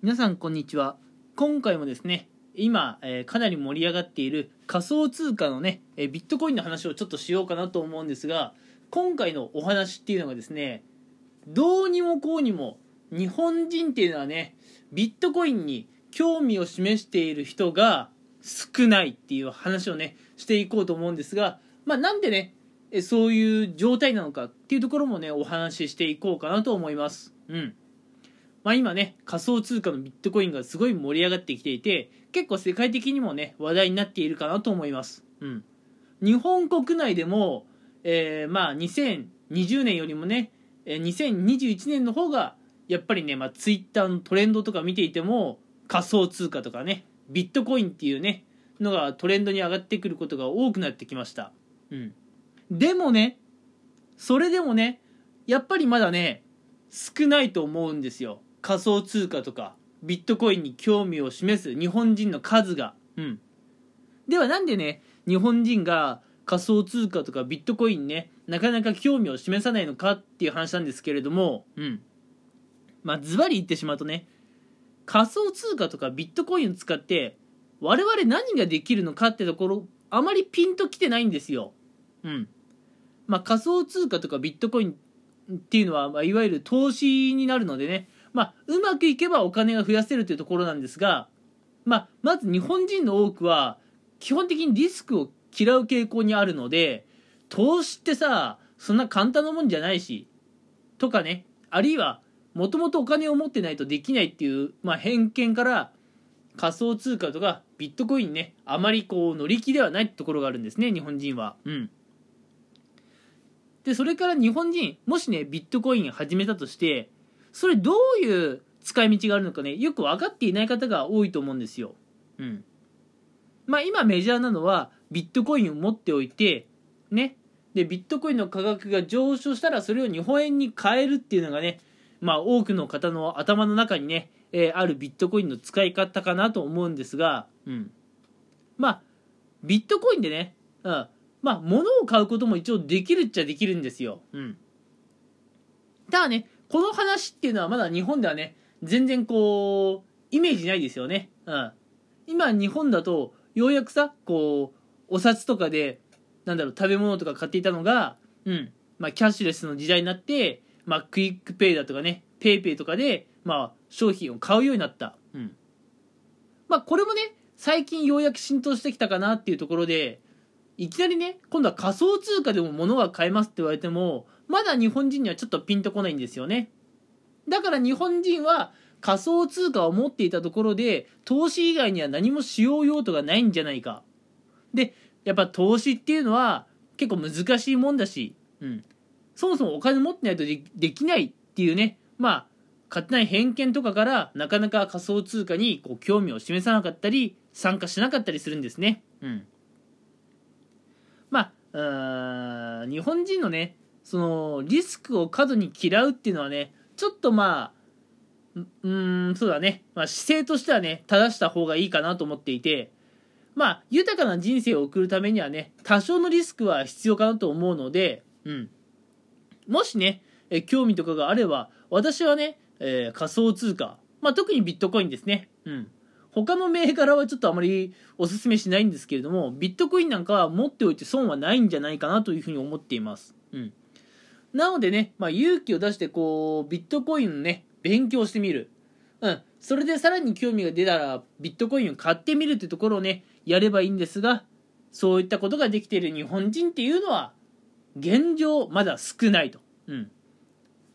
皆さんこんにちは。今回もですね今、えーかなり盛り上がっている仮想通貨のね、えービットコインの話をちょっとしようかなと思うんですが今回のお話っていうのがですねどうにもこうにも日本人っていうのはねビットコインに興味を示している人が少ないっていう話をねしていこうと思うんですがまあなんでねそういう状態なのかっていうところもねお話ししていこうかなと思います。うん。まあ、今ね仮想通貨のビットコインがすごい盛り上がってきていて結構世界的にもね話題になっているかなと思います、うん、日本国内でも、えーまあ2020年よりもねえー2021年の方がやっぱりね、まあ、ツイッターのトレンドとか見ていても仮想通貨とかねビットコインっていうねのがトレンドに上がってくることが多くなってきました、うん、でもねそれでもねやっぱりまだね少ないと思うんですよ仮想通貨とかビットコインに興味を示す日本人の数が。うん。ではなんでね日本人が仮想通貨とかビットコインねなかなか興味を示さないのかっていう話なんですけれども。うん。まあズバリ言ってしまうとね仮想通貨とかビットコインを使って我々何ができるのかってところあまりピンときてないんですよ。うん。まあ仮想通貨とかビットコインっていうのは、まあ、いわゆる投資になるのでね、まあ、うまくいけばお金が増やせるというところなんですが、まあ、まず日本人の多くは基本的にリスクを嫌う傾向にあるので投資ってさそんな簡単なもんじゃないしとかねあるいはもともとお金を持ってないとできないっていう、まあ、偏見から仮想通貨とかビットコインねあまりこう乗り気ではないところがあるんですね日本人は。うんでそれから日本人もしねビットコイン始めたとしてそれどういう使い道があるのかねよく分かっていない方が多いと思うんですよ。うん。まあ今メジャーなのはビットコインを持っておいてねでビットコインの価格が上昇したらそれを日本円に変えるっていうのがねまあ多くの方の頭の中にね、えーあるビットコインの使い方かなと思うんですが、うん。まあビットコインでね、うん、まあ、物を買うことも一応できるっちゃできるんですよ。うん。ただね、この話っていうのはまだ日本ではね、全然こう、イメージないですよね。うん。今日本だと、ようやくさ、こう、お札とかで、なんだろう、食べ物とか買っていたのが、うん。まあ、キャッシュレスの時代になって、まあ、クイックペイだとかね、ペイペイとかで、まあ、商品を買うようになった。うん。まあ、これもね、最近ようやく浸透してきたかなっていうところで、いきなりね今度は仮想通貨でも物が買えますって言われてもまだ日本人にはちょっとピンとこないんですよね。だから日本人は仮想通貨を持っていたところで投資以外には何もしよう用途がないんじゃないか。でやっぱ投資っていうのは結構難しいもんだし、うん、そもそもお金持ってないとできないっていうね。まあ勝手ない偏見とかからなかなか仮想通貨にこう興味を示さなかったり参加しなかったりするんですね。うん。まあうん日本人のねそのリスクを過度に嫌うっていうのはねちょっとまあうーんそうだね、まあ、姿勢としてはね正した方がいいかなと思っていてまあ豊かな人生を送るためにはね多少のリスクは必要かなと思うので、うん、もしねえ興味とかがあれば私はね、えー仮想通貨、まあ、特にビットコインですね、うん、他の銘柄はちょっとあまりおすすめしないんですけれどもビットコインなんかは持っておいて損はないんじゃないかなというふうに思っています、うん、なのでね、まあ、勇気を出してこうビットコインのね勉強してみる。うん。それでさらに興味が出たらビットコインを買ってみるってところをねやればいいんですがそういったことができている日本人っていうのは現状まだ少ないと、うん、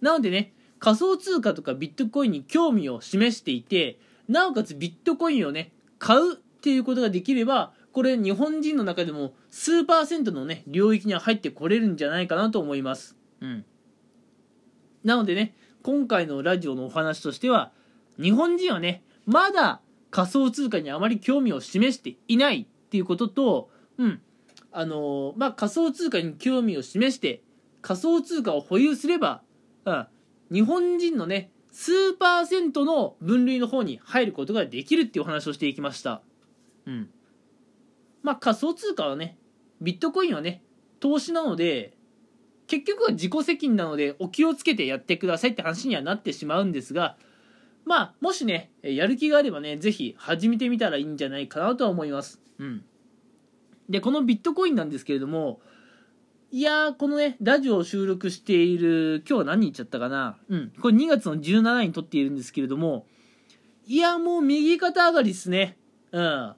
なのでね仮想通貨とかビットコインに興味を示していてなおかつビットコインをね買うっていうことができればこれ日本人の中でも数パーセントのね領域には入ってこれるんじゃないかなと思います。うん。なのでね今回のラジオのお話としては日本人はねまだ仮想通貨にあまり興味を示していないっていうこととうん。あのまあ仮想通貨に興味を示して仮想通貨を保有すれば、うん、日本人のね数パーセントの分類の方に入ることができるっていうお話をしていきました。うん。まあ仮想通貨はねビットコインはね投資なので結局は自己責任なのでお気をつけてやってくださいって話にはなってしまうんですがまあもしねやる気があればね是非始めてみたらいいんじゃないかなとは思いますうんでこのビットコインなんですけれどもいやー、このね、ラジオを収録している、今日は何日だったかな？うん。これ2月の17日に撮っているんですけれども、いや、もう右肩上がりですね。うん。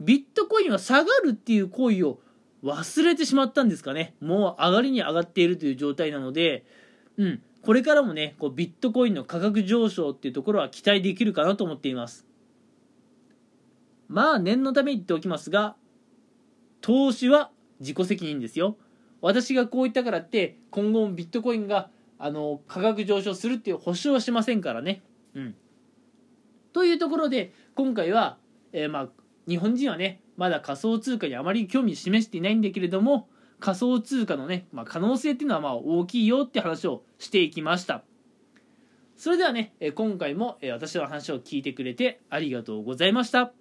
ビットコインは下がるっていう行為を忘れてしまったんですかね。もう上がりに上がっているという状態なので、うん。これからもね、こうビットコインの価格上昇っていうところは期待できるかなと思っています。まあ、念のため言っておきますが、投資は自己責任ですよ。私がこう言ったからって今後もビットコインがあの価格上昇するっていう保証はしませんからね。うん、というところで今回は、えー、まあ、日本人はねまだ仮想通貨にあまり興味を示していないんだけれども仮想通貨のね、まあ、可能性っていうのはまあ大きいよって話をしていきました。それではね、今回も私の話を聞いてくれてありがとうございました。